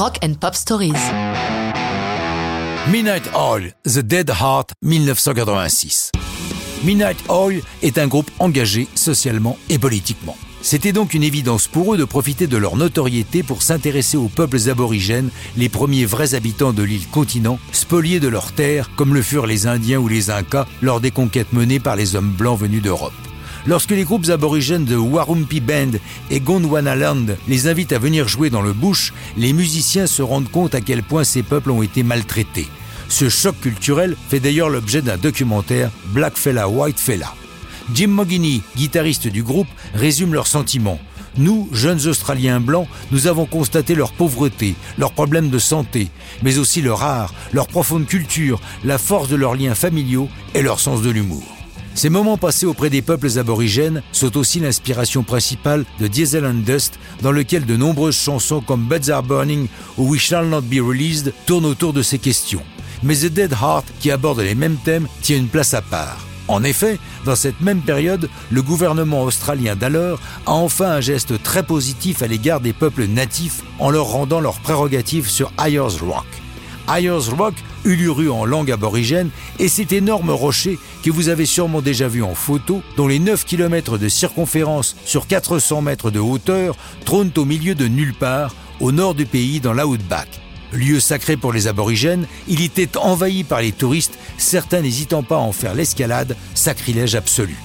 Rock and Pop Stories. Midnight Oil, The Dead Heart, 1986. Midnight Oil est un groupe engagé socialement et politiquement. C'était donc une évidence pour eux de profiter de leur notoriété pour s'intéresser aux peuples aborigènes, les premiers vrais habitants de l'île continent, spoliés de leurs terres comme le furent les Indiens ou les Incas lors des conquêtes menées par les hommes blancs venus d'Europe. Lorsque les groupes aborigènes de Warumpi Band et Gondwanaland les invitent à venir jouer dans le bush, les musiciens se rendent compte à quel point ces peuples ont été maltraités. Ce choc culturel fait d'ailleurs l'objet d'un documentaire Black Fella White Fella. Jim Mogini, guitariste du groupe, résume leurs sentiments. Nous, jeunes Australiens blancs, nous avons constaté leur pauvreté, leurs problèmes de santé, mais aussi leur art, leur profonde culture, la force de leurs liens familiaux et leur sens de l'humour. Ces moments passés auprès des peuples aborigènes sont aussi l'inspiration principale de Diesel and Dust, dans lequel de nombreuses chansons comme Beds Are Burning ou We Shall Not Be Released tournent autour de ces questions. Mais The Dead Heart, qui aborde les mêmes thèmes, tient une place à part. En effet, dans cette même période, le gouvernement australien d'alors a enfin un geste très positif à l'égard des peuples natifs en leur rendant leurs prérogatives sur Ayers Rock. Ayers Rock, uluru en langue aborigène, est cet énorme rocher que vous avez sûrement déjà vu en photo, dont les 9 km de circonférence sur 400 mètres de hauteur trônent au milieu de nulle part, au nord du pays dans l'Outback. Lieu sacré pour les aborigènes, il était envahi par les touristes, certains n'hésitant pas à en faire l'escalade, sacrilège absolu.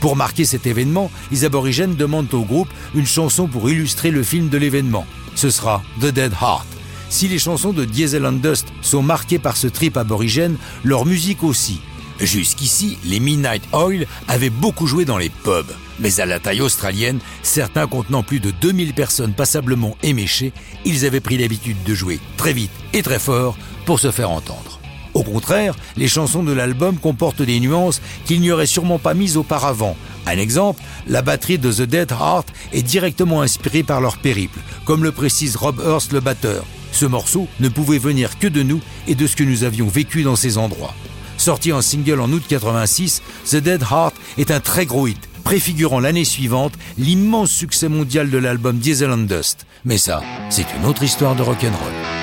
Pour marquer cet événement, les aborigènes demandent au groupe une chanson pour illustrer le film de l'événement. Ce sera The Dead Heart. Si les chansons de Diesel and Dust sont marquées par ce trip aborigène, leur musique aussi. Jusqu'ici, les Midnight Oil avaient beaucoup joué dans les pubs. Mais à la taille australienne, certains contenant plus de 2000 personnes passablement éméchées, ils avaient pris l'habitude de jouer très vite et très fort pour se faire entendre. Au contraire, les chansons de l'album comportent des nuances qu'ils n'y auraient sûrement pas mises auparavant. Un exemple, la batterie de The Dead Heart est directement inspirée par leur périple, comme le précise Rob Hurst le batteur. Ce morceau ne pouvait venir que de nous et de ce que nous avions vécu dans ces endroits. Sorti en single en août 86, The Dead Heart est un très gros hit, préfigurant l'année suivante l'immense succès mondial de l'album Diesel and Dust. Mais ça, c'est une autre histoire de rock'n'roll.